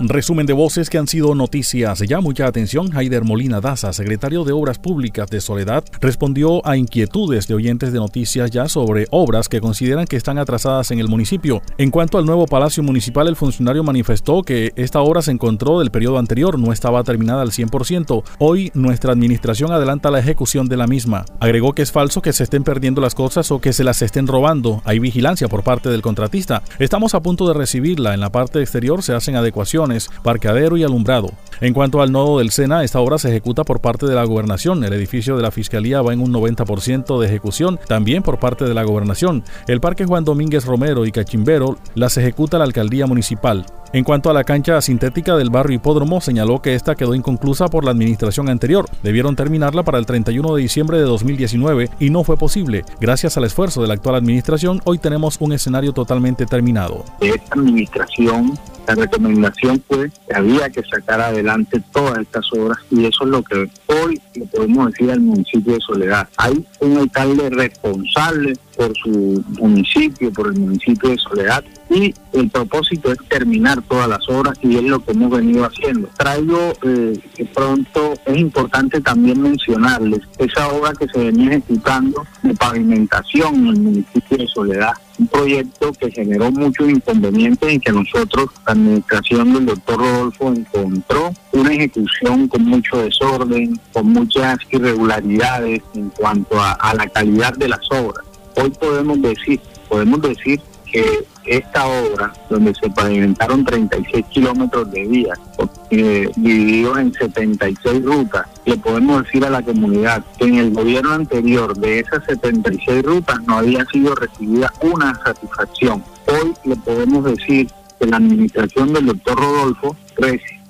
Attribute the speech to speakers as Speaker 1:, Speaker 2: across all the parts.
Speaker 1: Resumen de voces que han sido noticias. Ya mucha atención. Haider Molina Daza, secretario de Obras Públicas de Soledad, respondió a inquietudes de oyentes de noticias ya sobre obras que consideran que están atrasadas en el municipio. En cuanto al nuevo Palacio Municipal, el funcionario manifestó que esta obra se encontró del periodo anterior, no estaba terminada al 100%. Hoy nuestra administración adelanta la ejecución de la misma. Agregó que es falso que se estén perdiendo las cosas o que se las estén robando. Hay vigilancia por parte del contratista. Estamos a punto de recibirla. En la parte exterior se hacen adecuaciones parqueadero y alumbrado. En cuanto al nodo del Sena, esta obra se ejecuta por parte de la gobernación. El edificio de la Fiscalía va en un 90% de ejecución, también por parte de la gobernación. El Parque Juan Domínguez Romero y Cachimbero las ejecuta la alcaldía municipal. En cuanto a la cancha sintética del barrio Hipódromo, señaló que esta quedó inconclusa por la administración anterior. Debieron terminarla para el 31 de diciembre de 2019 y no fue posible. Gracias al esfuerzo de la actual administración, hoy tenemos un escenario totalmente terminado.
Speaker 2: Esta administración la recomendación fue que había que sacar adelante todas estas obras y eso es lo que hoy le podemos decir al municipio de Soledad. Hay un alcalde responsable por su municipio, por el municipio de Soledad y el propósito es terminar todas las obras y es lo que hemos venido haciendo. Traigo eh, pronto, es importante también mencionarles esa obra que se venía ejecutando de pavimentación en el municipio de Soledad un proyecto que generó muchos inconvenientes y que nosotros, la administración del doctor Rodolfo, encontró una ejecución con mucho desorden, con muchas irregularidades en cuanto a la calidad de las obras. Hoy podemos decir, podemos decir esta obra, donde se pavimentaron 36 kilómetros de vías, eh, divididos en 76 rutas, le podemos decir a la comunidad que en el gobierno anterior de esas 76 rutas no había sido recibida una satisfacción. Hoy le podemos decir que la administración del doctor Rodolfo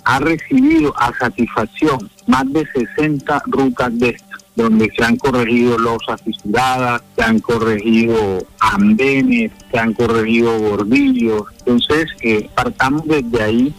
Speaker 2: ha recibido a satisfacción más de 60 rutas de estas donde se han corregido losas fisuradas, se han corregido andenes, se han corregido bordillos. Entonces, eh, partamos desde ahí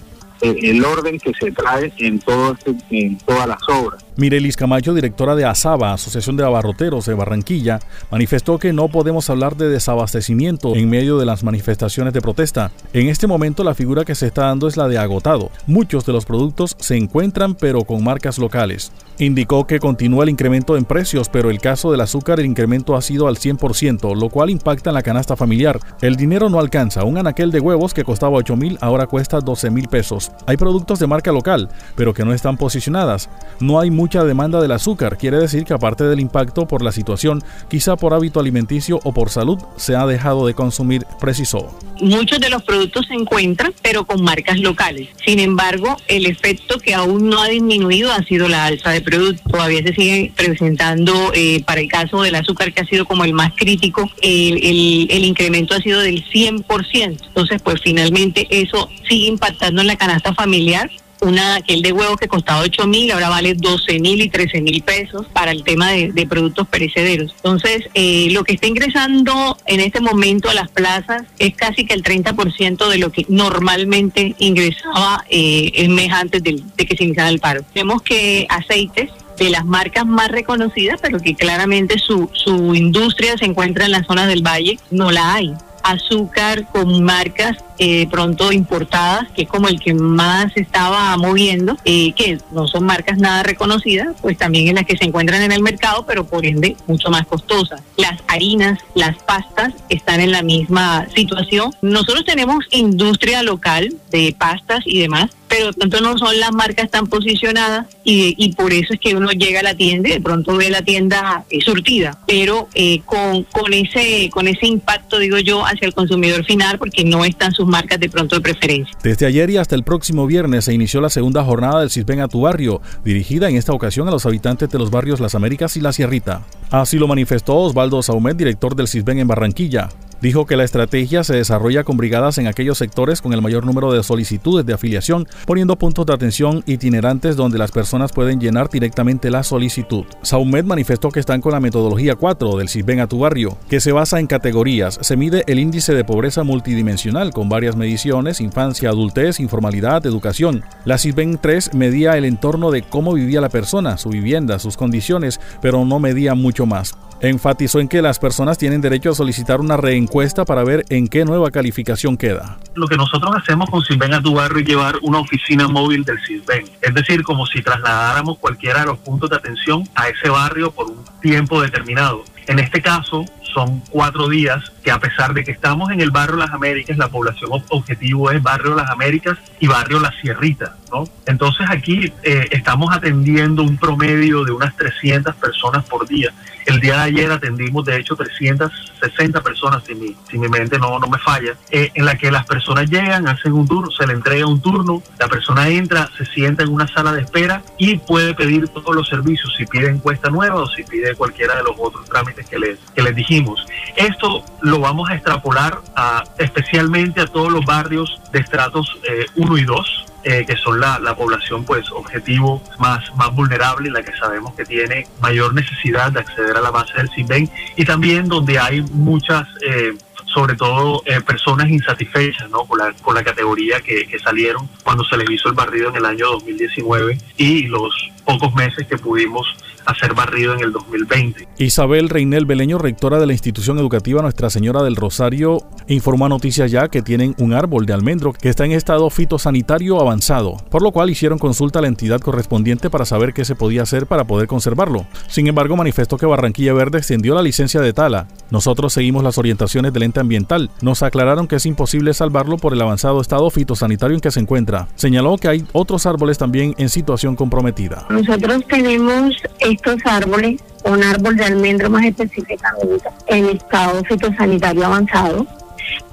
Speaker 2: el orden que se trae en, todo este, en todas las obras.
Speaker 1: Mirelis Camacho, directora de ASABA, Asociación de Abarroteros de Barranquilla, manifestó que no podemos hablar de desabastecimiento en medio de las manifestaciones de protesta. En este momento la figura que se está dando es la de agotado. Muchos de los productos se encuentran pero con marcas locales. Indicó que continúa el incremento en precios, pero el caso del azúcar el incremento ha sido al 100%, lo cual impacta en la canasta familiar. El dinero no alcanza. Un anaquel de huevos que costaba 8 mil ahora cuesta 12 mil pesos. Hay productos de marca local, pero que no están posicionadas. No hay mucha demanda del azúcar. Quiere decir que aparte del impacto por la situación, quizá por hábito alimenticio o por salud, se ha dejado de consumir, precisó.
Speaker 3: Muchos de los productos se encuentran, pero con marcas locales. Sin embargo, el efecto que aún no ha disminuido ha sido la alza de productos. Todavía se sigue presentando, eh, para el caso del azúcar, que ha sido como el más crítico, el, el incremento ha sido del 100%. Entonces, pues finalmente eso sigue impactando en la canasta familiar una aquel de huevo que costaba 8 mil, ahora vale 12 mil y 13 mil pesos para el tema de, productos perecederos. Entonces, eh, lo que está ingresando en este momento a las plazas es casi que el 30% de lo que normalmente ingresaba eh, el mes antes de, de que se iniciara el paro. Vemos que aceites de las marcas más reconocidas, pero que claramente su industria se encuentra en la zona del valle, no la hay azúcar con marcas eh, pronto importadas, que es como el que más se estaba moviendo, eh, que no son marcas nada reconocidas, pues también en las que se encuentran en el mercado, pero por ende mucho más costosas. Las harinas, las pastas están en la misma situación. Nosotros tenemos industria local de pastas y demás, pero tanto no son las marcas tan posicionadas y, y, por eso es que uno llega a la tienda y de pronto ve la tienda eh, surtida, pero eh, con, con, ese, con ese impacto, digo yo, hacia el consumidor final porque no están sus marcas de pronto de preferencia.
Speaker 1: Desde ayer y hasta el próximo viernes se inició la segunda jornada del CISBEN a tu barrio, dirigida en esta ocasión a los habitantes de los barrios Las Américas y La Sierrita. Así lo manifestó Osvaldo Saumet, director del CISBEN en Barranquilla. Dijo que la estrategia se desarrolla con brigadas en aquellos sectores con el mayor número de solicitudes de afiliación, poniendo puntos de atención itinerantes donde las personas pueden llenar directamente la solicitud. Saumed manifestó que están con la metodología 4 del CISBEN a tu barrio, que se basa en categorías. Se mide el índice de pobreza multidimensional con varias mediciones, infancia, adultez, informalidad, educación. La CISBEN 3 medía el entorno de cómo vivía la persona, su vivienda, sus condiciones, pero no medía mucho más. Enfatizó en que las personas tienen derecho a solicitar una reencuadración para ver en qué nueva calificación queda.
Speaker 4: Lo que nosotros hacemos con Silven a tu barrio es llevar una oficina móvil del Silven. Es decir, como si trasladáramos cualquiera de los puntos de atención a ese barrio por un tiempo determinado. En este caso, son cuatro días que a pesar de que estamos en el barrio Las Américas, la población objetivo es barrio Las Américas y barrio La Sierrita, ¿no? Entonces aquí eh, estamos atendiendo un promedio de unas 300 personas por día. El día de ayer atendimos de hecho 360 personas, si mi, si mi mente no, no me falla, eh, en la que las personas llegan, hacen un turno, se le entrega un turno, la persona entra, se sienta en una sala de espera y puede pedir todos los servicios, si pide encuesta nueva o si pide cualquiera de los otros trámites que les, que les dijimos. Esto lo vamos a extrapolar a, especialmente a todos los barrios de estratos 1 eh, y 2, eh, que son la, población pues objetivo más, más vulnerable, la que sabemos que tiene mayor necesidad de acceder a la base del CIBEN y también donde hay muchas... Eh, sobre todo personas insatisfechas ¿no? con, la, con la categoría que, que, salieron cuando se les hizo el barrido en el año 2019 y los pocos meses que pudimos hacer barrido en el 2020.
Speaker 1: Isabel Reinel Beleño, rectora de la institución educativa Nuestra Señora del Rosario, informó a Noticias Ya que tienen un árbol de almendro que está en estado fitosanitario avanzado, por lo cual hicieron consulta a la entidad correspondiente para saber qué se podía hacer para poder conservarlo. Sin embargo, manifestó que Barranquilla Verde extendió la licencia de tala. Nosotros seguimos las orientaciones del ente ambiental. Nos aclararon que es imposible salvarlo por el avanzado estado fitosanitario en que se encuentra. Señaló que hay otros árboles también en situación comprometida.
Speaker 5: Nosotros tenemos estos árboles, un árbol de almendro más específicamente, en estado fitosanitario avanzado.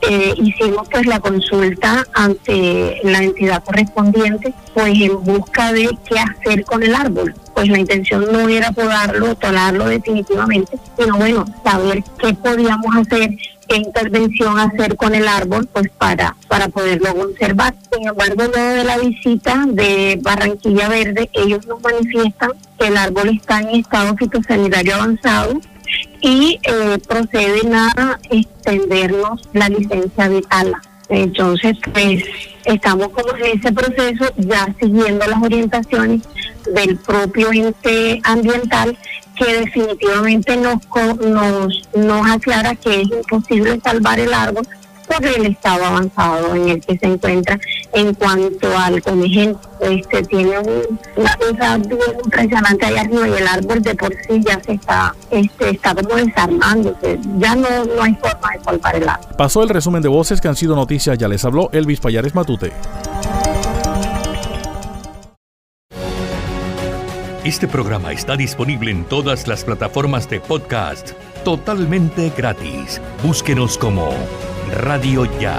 Speaker 5: Eh, hicimos pues la consulta ante la entidad correspondiente, pues en busca de qué hacer con el árbol. Pues la intención no era podarlo, talarlo definitivamente, sino bueno, saber qué podíamos hacer qué intervención hacer con el árbol pues para, para poderlo conservar. Sin embargo, luego de la visita de Barranquilla Verde, ellos nos manifiestan que el árbol está en estado fitosanitario avanzado y eh, proceden a extendernos la licencia de tala. Entonces, pues estamos como en ese proceso, ya siguiendo las orientaciones del propio ente ambiental que definitivamente nos, nos, nos aclara que es imposible salvar el árbol por el estado avanzado en el que se encuentra en cuanto al comején. Este tiene una cosa impresionante allá arriba y el árbol de por sí ya se está, este, está como desarmándose. Ya no, no hay forma de salvar el árbol.
Speaker 1: Pasó el resumen de voces que han sido noticias. Ya les habló Elvis Payares Matute.
Speaker 6: Este programa está disponible en todas las plataformas de podcast totalmente gratis. Búsquenos como Radio Ya.